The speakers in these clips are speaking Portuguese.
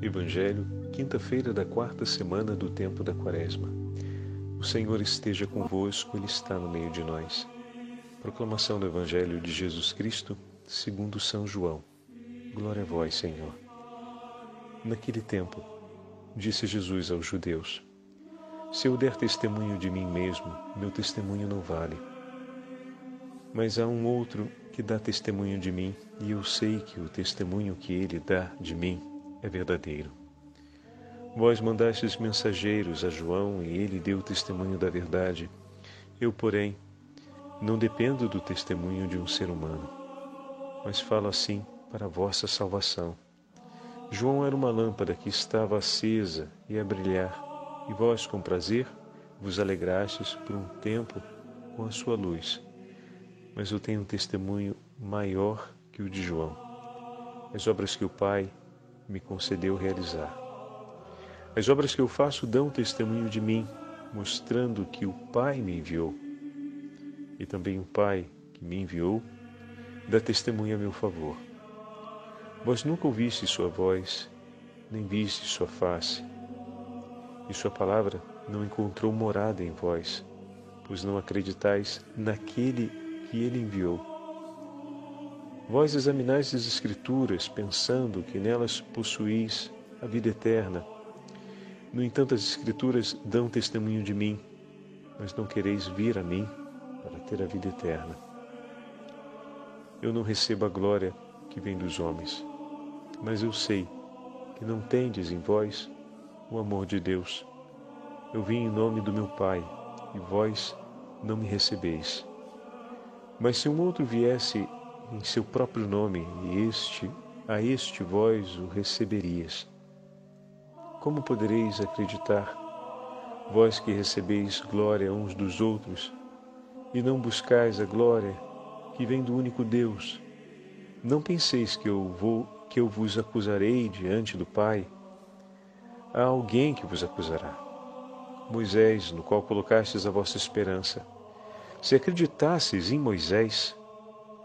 Evangelho, quinta-feira da quarta semana do tempo da Quaresma. O Senhor esteja convosco, Ele está no meio de nós. Proclamação do Evangelho de Jesus Cristo, segundo São João. Glória a vós, Senhor. Naquele tempo, disse Jesus aos judeus: Se eu der testemunho de mim mesmo, meu testemunho não vale. Mas há um outro que dá testemunho de mim, e eu sei que o testemunho que ele dá de mim é verdadeiro. Vós mandastes mensageiros a João e ele deu testemunho da verdade. Eu, porém, não dependo do testemunho de um ser humano, mas falo assim para a vossa salvação. João era uma lâmpada que estava acesa e a brilhar, e vós, com prazer, vos alegrastes por um tempo com a sua luz. Mas eu tenho um testemunho maior que o de João. As obras que o Pai me concedeu realizar. As obras que eu faço dão testemunho de mim, mostrando que o Pai me enviou. E também o Pai que me enviou dá testemunho a meu favor. Vós nunca ouviste sua voz, nem viste sua face, e sua palavra não encontrou morada em vós, pois não acreditais naquele que ele enviou. Vós examinais as Escrituras, pensando que nelas possuís a vida eterna. No entanto, as Escrituras dão testemunho de mim, mas não quereis vir a mim para ter a vida eterna. Eu não recebo a glória que vem dos homens, mas eu sei que não tendes em vós o amor de Deus. Eu vim em nome do meu Pai, e vós não me recebeis. Mas se um outro viesse em seu próprio nome, e este, a este vós o receberias. Como podereis acreditar, vós que recebeis glória uns dos outros, e não buscais a glória que vem do único Deus? Não penseis que eu vou que eu vos acusarei diante do Pai. Há alguém que vos acusará. Moisés, no qual colocastes a vossa esperança. Se acreditasseis em Moisés,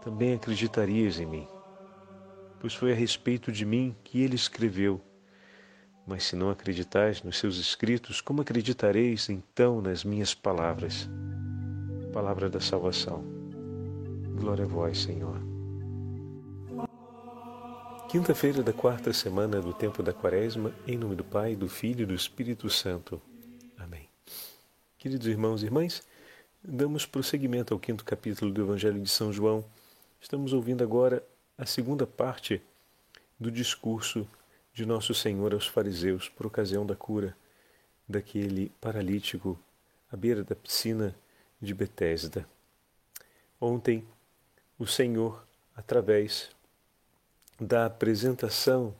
também acreditarias em mim, pois foi a respeito de mim que ele escreveu. Mas se não acreditais nos seus escritos, como acreditareis então nas minhas palavras? Palavra da salvação. Glória a vós, Senhor. Quinta-feira da quarta semana do tempo da Quaresma, em nome do Pai, do Filho e do Espírito Santo. Amém. Queridos irmãos e irmãs, damos prosseguimento ao quinto capítulo do Evangelho de São João Estamos ouvindo agora a segunda parte do discurso de Nosso Senhor aos fariseus por ocasião da cura daquele paralítico à beira da piscina de Betesda. Ontem, o Senhor, através da apresentação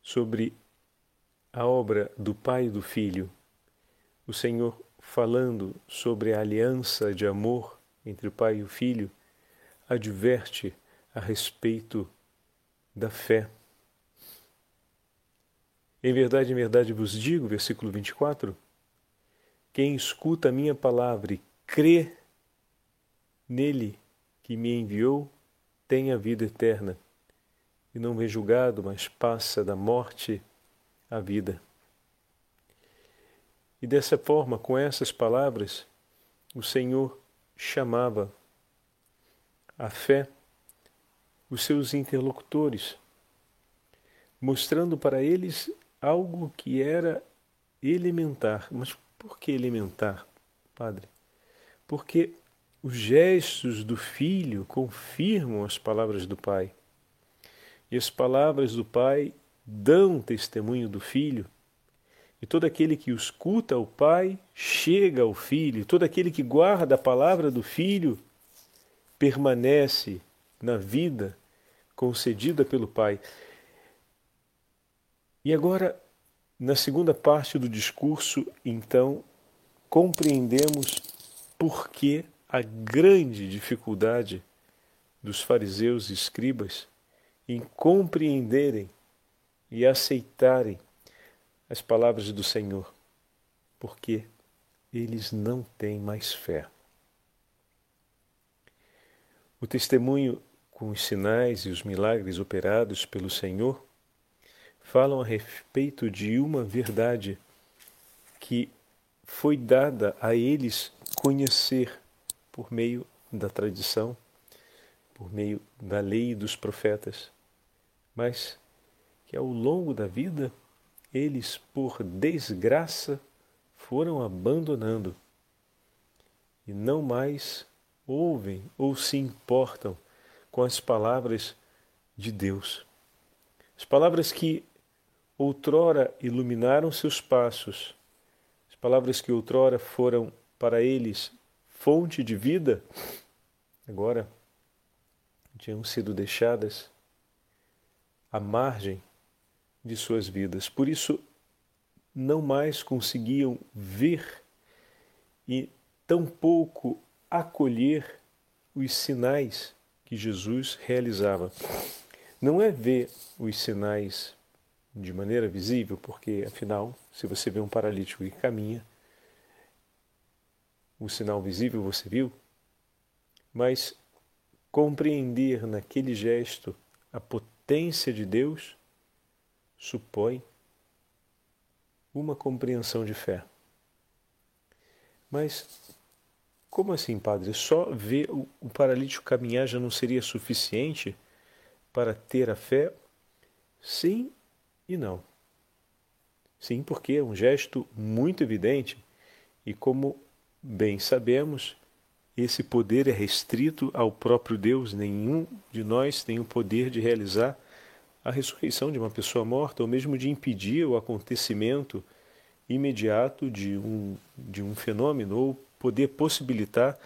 sobre a obra do Pai e do Filho, o Senhor falando sobre a aliança de amor entre o Pai e o Filho, adverte a respeito da fé. Em verdade, em verdade vos digo, versículo 24: quem escuta a minha palavra e crê nele que me enviou, tem a vida eterna, e não vem julgado, mas passa da morte à vida. E dessa forma, com essas palavras, o Senhor chamava a fé os seus interlocutores, mostrando para eles algo que era elementar. Mas por que elementar, Padre? Porque os gestos do Filho confirmam as palavras do Pai. E as palavras do Pai dão testemunho do Filho e todo aquele que escuta o Pai chega ao Filho, todo aquele que guarda a palavra do Filho permanece na vida concedida pelo Pai. E agora, na segunda parte do discurso, então, compreendemos por que a grande dificuldade dos fariseus e escribas em compreenderem e aceitarem as palavras do Senhor, porque eles não têm mais fé. O testemunho com os sinais e os milagres operados pelo Senhor falam a respeito de uma verdade que foi dada a eles conhecer por meio da tradição, por meio da lei e dos profetas, mas que ao longo da vida eles, por desgraça, foram abandonando e não mais ouvem ou se importam com as palavras de Deus. As palavras que outrora iluminaram seus passos, as palavras que outrora foram para eles fonte de vida, agora tinham sido deixadas à margem de suas vidas. Por isso, não mais conseguiam ver e tampouco acolher os sinais que Jesus realizava. Não é ver os sinais de maneira visível, porque afinal, se você vê um paralítico que caminha, o sinal visível você viu, mas compreender naquele gesto a potência de Deus supõe uma compreensão de fé. Mas como assim, padre? Só ver o, paralítico caminhar já não seria suficiente para ter a fé? Sim e não. Sim, porque é um gesto muito evidente e, como bem sabemos, esse poder é restrito ao próprio Deus. Nenhum de nós tem o poder de realizar a ressurreição de uma pessoa morta ou mesmo de impedir o acontecimento imediato de um, de um fenômeno ou poder possibilitar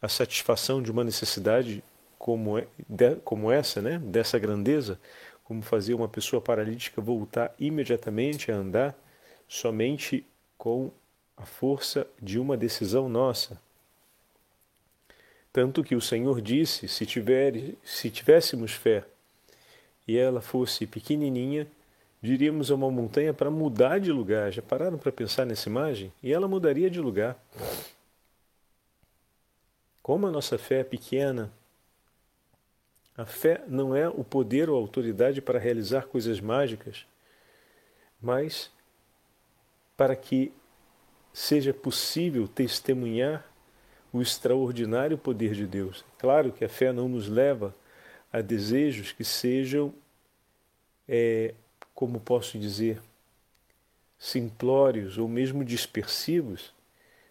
a satisfação de uma necessidade como, é, de, como essa, né, dessa grandeza, como fazer uma pessoa paralítica voltar imediatamente a andar somente com a força de uma decisão nossa. Tanto que o Senhor disse: se, tiver, se tivéssemos fé e ela fosse pequenininha, diríamos a uma montanha para mudar de lugar. Já pararam para pensar nessa imagem? E ela mudaria de lugar. Como a nossa fé é pequena, a fé não é o poder ou a autoridade para realizar coisas mágicas, mas para que seja possível testemunhar o extraordinário poder de Deus. Claro que a fé não nos leva a desejos que sejam, é, como posso dizer, simplórios ou mesmo dispersivos,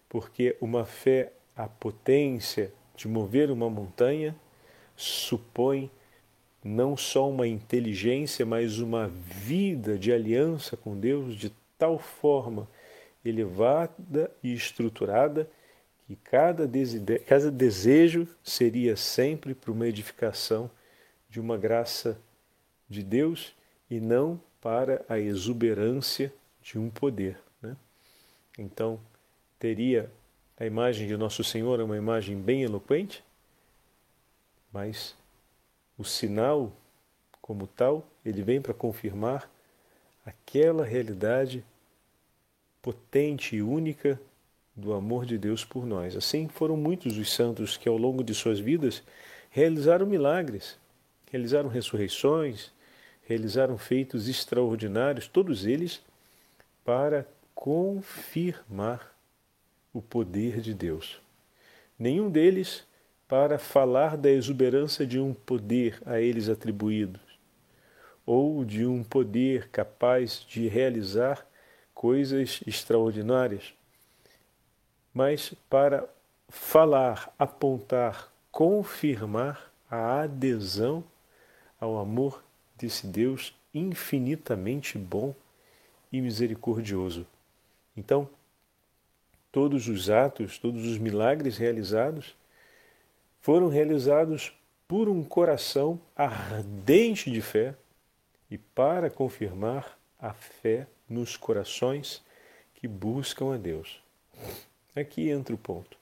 porque uma fé a potência de mover uma montanha supõe não só uma inteligência, mas uma vida de aliança com Deus de tal forma elevada e estruturada que cada desejo seria sempre para uma edificação de uma graça de Deus e não para a exuberância de um poder. Né? Então, teria a imagem de Nosso Senhor é uma imagem bem eloquente, mas o sinal, como tal, ele vem para confirmar aquela realidade potente e única do amor de Deus por nós. Assim foram muitos os santos que, ao longo de suas vidas, realizaram milagres, realizaram ressurreições, realizaram feitos extraordinários, todos eles para confirmar o poder de Deus. Nenhum deles para falar da exuberância de um poder a eles atribuído, ou de um poder capaz de realizar coisas extraordinárias, mas para falar, apontar, confirmar a adesão ao amor desse Deus infinitamente bom e misericordioso. Então, todos os atos, todos os milagres realizados foram realizados por um coração ardente de fé e para confirmar a fé nos corações que buscam a Deus. Aqui entra o ponto.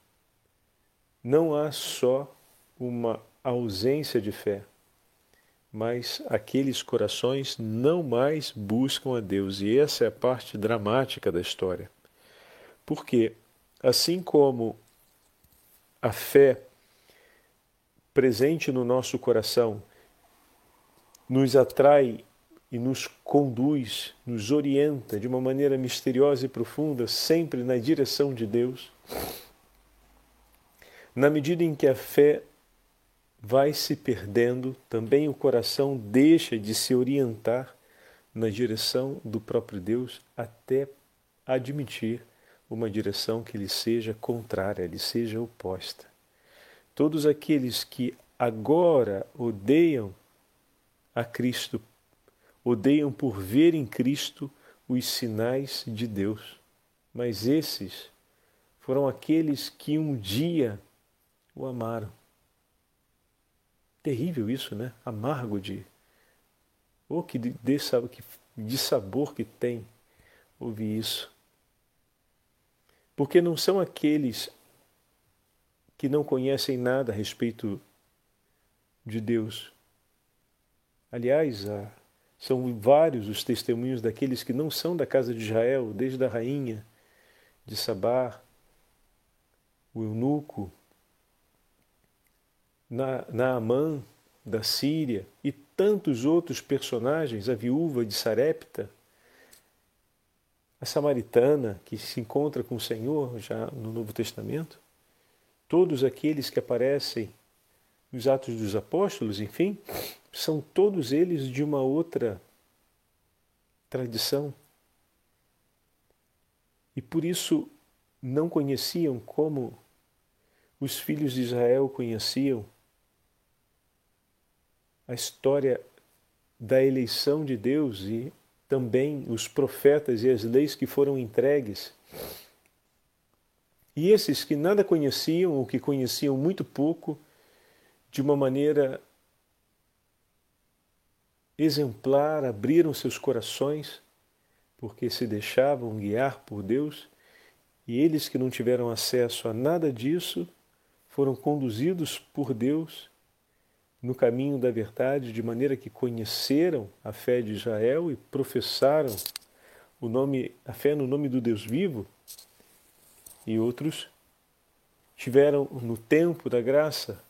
Não há só uma ausência de fé, mas aqueles corações não mais buscam a Deus, e essa é a parte dramática da história. Porque, assim como a fé presente no nosso coração nos atrai e nos conduz, nos orienta de uma maneira misteriosa e profunda, sempre na direção de Deus. Na medida em que a fé vai se perdendo, também o coração deixa de se orientar na direção do próprio Deus até admitir uma direção que lhe seja contrária, lhe seja oposta. Todos aqueles que agora odeiam a Cristo, odeiam por ver em Cristo os sinais de Deus. Mas esses foram aqueles que um dia o amaram. Terrível isso, né? Amargo de. Oh, que de, de sabor que tem ouvir isso. Porque não são aqueles que não conhecem nada a respeito de Deus. Aliás, são vários os testemunhos daqueles que não são da casa de Israel, desde a rainha de Sabá, o eunuco, Naamã da Síria e tantos outros personagens, a viúva de Sarepta, a samaritana que se encontra com o Senhor já no Novo Testamento, todos aqueles que aparecem nos Atos dos Apóstolos, enfim, são todos eles de uma outra tradição. E por isso não conheciam como os filhos de Israel conheciam a história da eleição de Deus e também os profetas e as leis que foram entregues. E esses que nada conheciam, ou que conheciam muito pouco, de uma maneira exemplar, abriram seus corações, porque se deixavam guiar por Deus, e eles que não tiveram acesso a nada disso, foram conduzidos por Deus no caminho da verdade, de maneira que conheceram a fé de Israel e professaram o nome, a fé no nome do Deus vivo, e outros tiveram no tempo da graça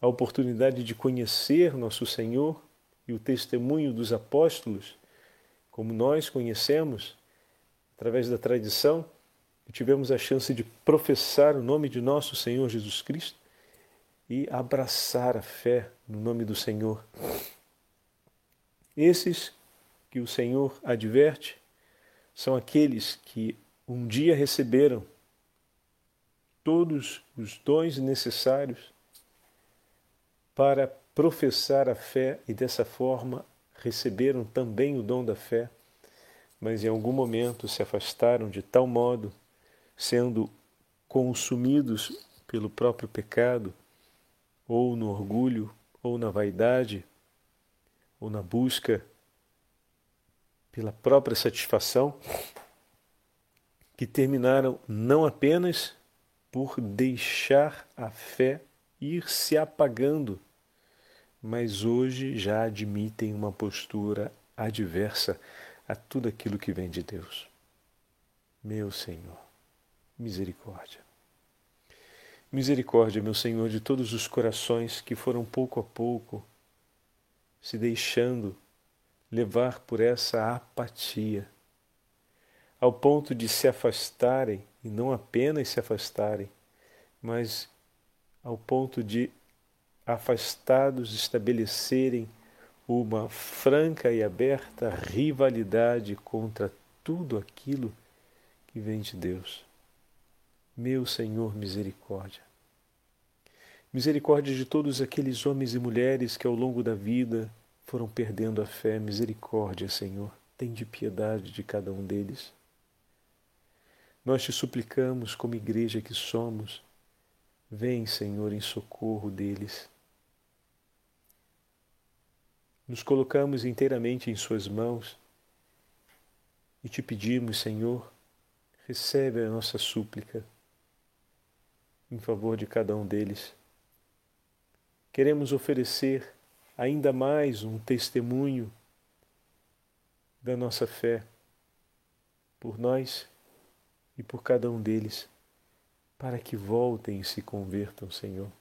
a oportunidade de conhecer nosso Senhor e o testemunho dos apóstolos, como nós conhecemos através da tradição, e tivemos a chance de professar o nome de nosso Senhor Jesus Cristo e abraçar a fé no nome do Senhor. Esses que o Senhor adverte são aqueles que um dia receberam todos os dons necessários para professar a fé e dessa forma receberam também o dom da fé, mas em algum momento se afastaram de tal modo, sendo consumidos pelo próprio pecado, ou no orgulho, ou na vaidade, ou na busca pela própria satisfação, que terminaram não apenas por deixar a fé ir se apagando, mas hoje já admitem uma postura adversa a tudo aquilo que vem de Deus. Meu Senhor, misericórdia. Misericórdia, meu Senhor, de todos os corações que foram pouco a pouco se deixando levar por essa apatia, ao ponto de se afastarem, e não apenas se afastarem, mas ao ponto de, afastados, estabelecerem uma franca e aberta rivalidade contra tudo aquilo que vem de Deus. Meu Senhor, misericórdia. Misericórdia de todos aqueles homens e mulheres que ao longo da vida foram perdendo a fé. Misericórdia, Senhor. Tem de piedade de cada um deles. Nós te suplicamos, como igreja que somos, vem, Senhor, em socorro deles. Nos colocamos inteiramente em Suas mãos e te pedimos, Senhor, recebe a nossa súplica em favor de cada um deles. Queremos oferecer ainda mais um testemunho da nossa fé por nós e por cada um deles, para que voltem e se convertam, Senhor.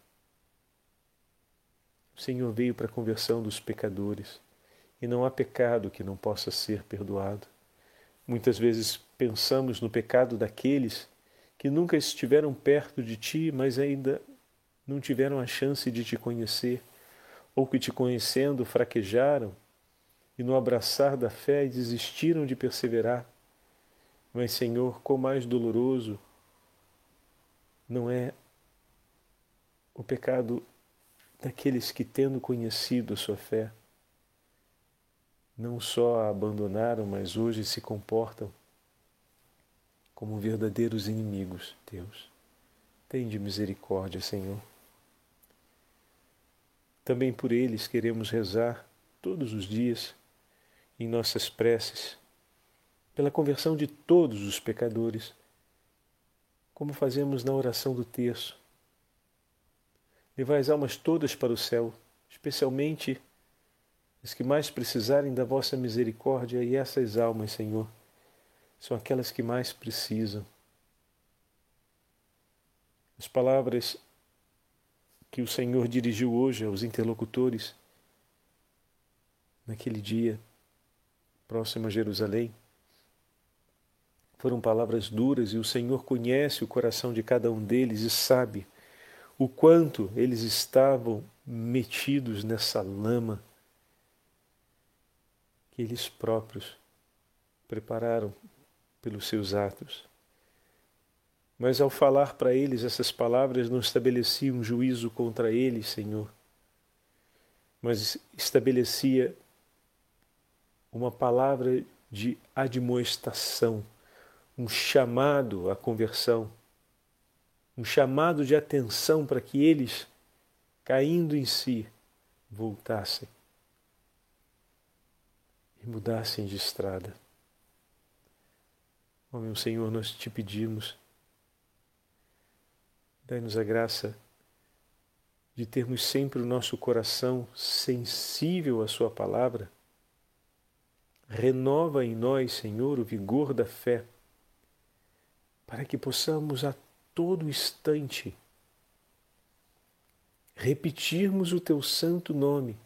O Senhor veio para a conversão dos pecadores e não há pecado que não possa ser perdoado. Muitas vezes pensamos no pecado daqueles que nunca estiveram perto de ti, mas ainda não tiveram a chance de te conhecer, ou que te conhecendo fraquejaram e no abraçar da fé desistiram de perseverar. Mas, Senhor, quão mais doloroso não é o pecado daqueles que, tendo conhecido a sua fé, não só a abandonaram, mas hoje se comportam como verdadeiros inimigos, Deus. Tende misericórdia, Senhor. Também por eles queremos rezar todos os dias em nossas preces, pela conversão de todos os pecadores, como fazemos na oração do terço. Levai as almas todas para o céu, especialmente as que mais precisarem da vossa misericórdia, e essas almas, Senhor, são aquelas que mais precisam. As palavras que o Senhor dirigiu hoje aos interlocutores naquele dia próximo a Jerusalém foram palavras duras e o Senhor conhece o coração de cada um deles e sabe o quanto eles estavam metidos nessa lama que eles próprios prepararam pelos seus atos. Mas ao falar para eles essas palavras, não estabelecia um juízo contra eles, Senhor, mas estabelecia uma palavra de admoestação, um chamado à conversão, um chamado de atenção para que eles, caindo em si, voltassem e mudassem de estrada. Ó meu Senhor, nós te pedimos, dai-nos a graça de termos sempre o nosso coração sensível à Sua palavra. Renova em nós, Senhor, o vigor da fé, para que possamos a todo instante repetirmos o Teu santo nome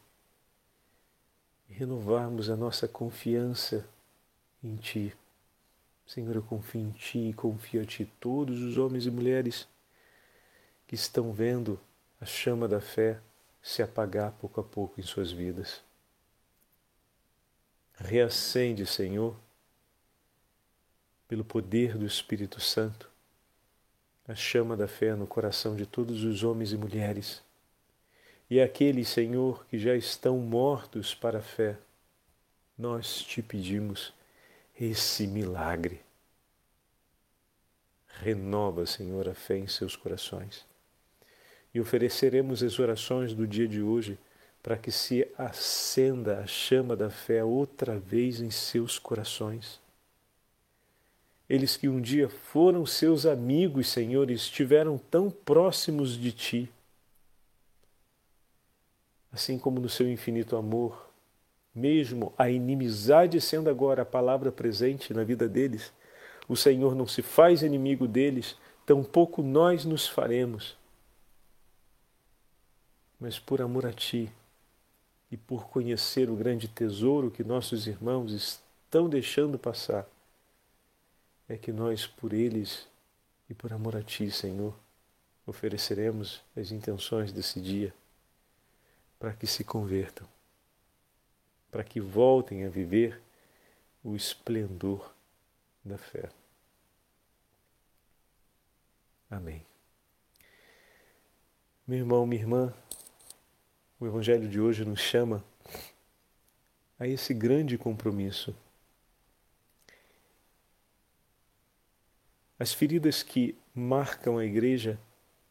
e renovarmos a nossa confiança em Ti. Senhor, eu confio em Ti e confio a Ti. Todos os homens e mulheres que estão vendo a chama da fé se apagar pouco a pouco em suas vidas. Reacende, Senhor, pelo poder do Espírito Santo, a chama da fé no coração de todos os homens e mulheres. E aqueles, Senhor, que já estão mortos para a fé, nós te pedimos esse milagre. Renova, Senhor, a fé em seus corações. E ofereceremos as orações do dia de hoje para que se acenda a chama da fé outra vez em seus corações. Eles que um dia foram seus amigos, Senhor, estiveram tão próximos de Ti, assim como no seu infinito amor, mesmo a inimizade sendo agora a palavra presente na vida deles, o Senhor não se faz inimigo deles, tampouco nós nos faremos. Mas por amor a Ti e por conhecer o grande tesouro que nossos irmãos estão deixando passar, é que nós, por eles e por amor a Ti, Senhor, ofereceremos as intenções desse dia para que se convertam, para que voltem a viver o esplendor da fé. Amém. Meu irmão, minha irmã, o Evangelho de hoje nos chama a esse grande compromisso. As feridas que marcam a Igreja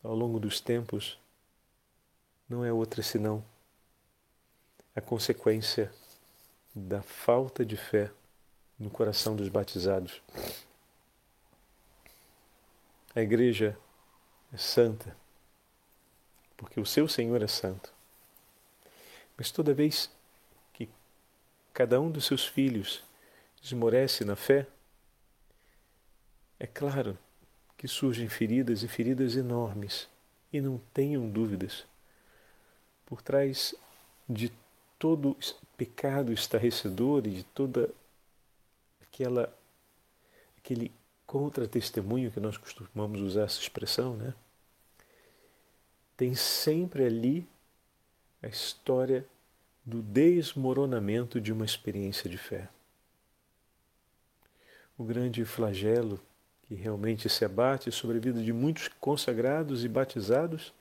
ao longo dos tempos não é outra senão a consequência da falta de fé no coração dos batizados. A igreja é santa porque o seu Senhor é santo. Mas toda vez que cada um dos seus filhos esmorece na fé, é claro que surgem feridas e feridas enormes, e não tenham dúvidas. Por trás de todo, pecado estarrecedor e de toda aquela aquele contra-testemunho que nós costumamos usar essa expressão, né? Tem sempre ali a história do desmoronamento de uma experiência de fé. O grande flagelo que realmente se abate sobre a vida de muitos consagrados e batizados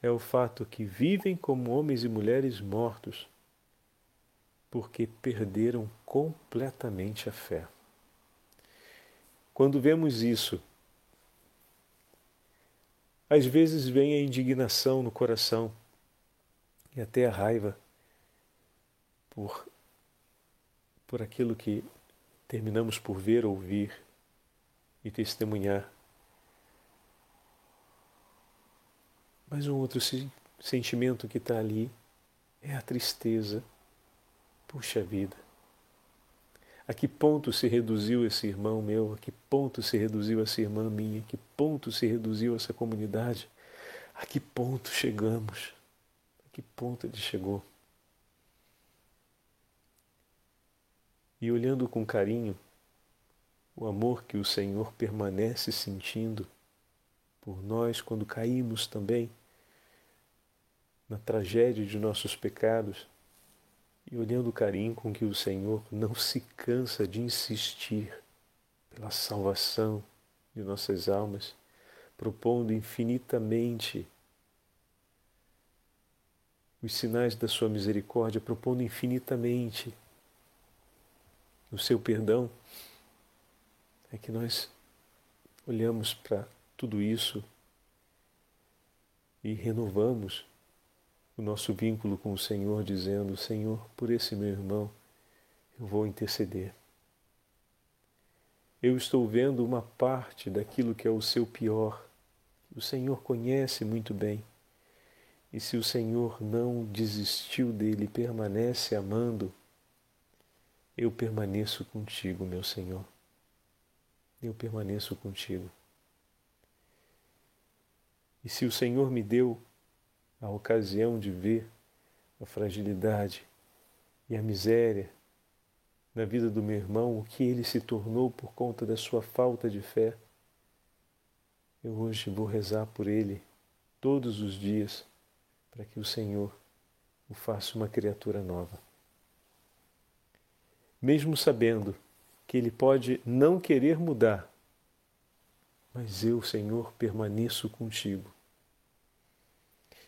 é o fato que vivem como homens e mulheres mortos porque perderam completamente a fé. Quando vemos isso, às vezes vem a indignação no coração e até a raiva por, por aquilo que terminamos por ver, ouvir e testemunhar. Mas um outro sentimento que está ali é a tristeza. Puxa vida. A que ponto se reduziu esse irmão meu? A que ponto se reduziu essa irmã minha? A que ponto se reduziu essa comunidade? A que ponto chegamos? A que ponto ele chegou? E olhando com carinho o amor que o Senhor permanece sentindo por nós quando caímos também na tragédia de nossos pecados e olhando o carinho com que o Senhor não se cansa de insistir pela salvação de nossas almas, propondo infinitamente os sinais da sua misericórdia, propondo infinitamente o seu perdão, é que nós olhamos para tudo isso e renovamos o nosso vínculo com o Senhor, dizendo: Senhor, por esse meu irmão, eu vou interceder. Eu estou vendo uma parte daquilo que é o seu pior. O Senhor conhece muito bem. E se o Senhor não desistiu dele, permanece amando, eu permaneço contigo, meu Senhor. Eu permaneço contigo. E se o Senhor me deu a ocasião de ver a fragilidade e a miséria na vida do meu irmão, o que ele se tornou por conta da sua falta de fé, eu hoje vou rezar por ele todos os dias para que o Senhor o faça uma criatura nova. Mesmo sabendo que ele pode não querer mudar, mas eu, Senhor, permaneço contigo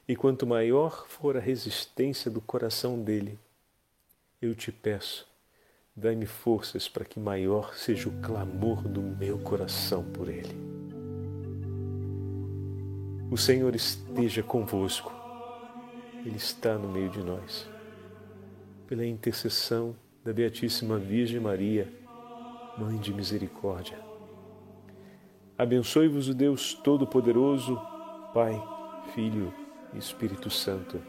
e quanto maior for a resistência do coração dele, eu te peço, dai-me forças para que maior seja o clamor do meu coração por ele. O Senhor esteja convosco, Ele está no meio de nós. Pela intercessão da Beatíssima Virgem Maria, Mãe de Misericórdia. Abençoe-vos o Deus Todo-Poderoso, Pai, Filho Espírito Santo.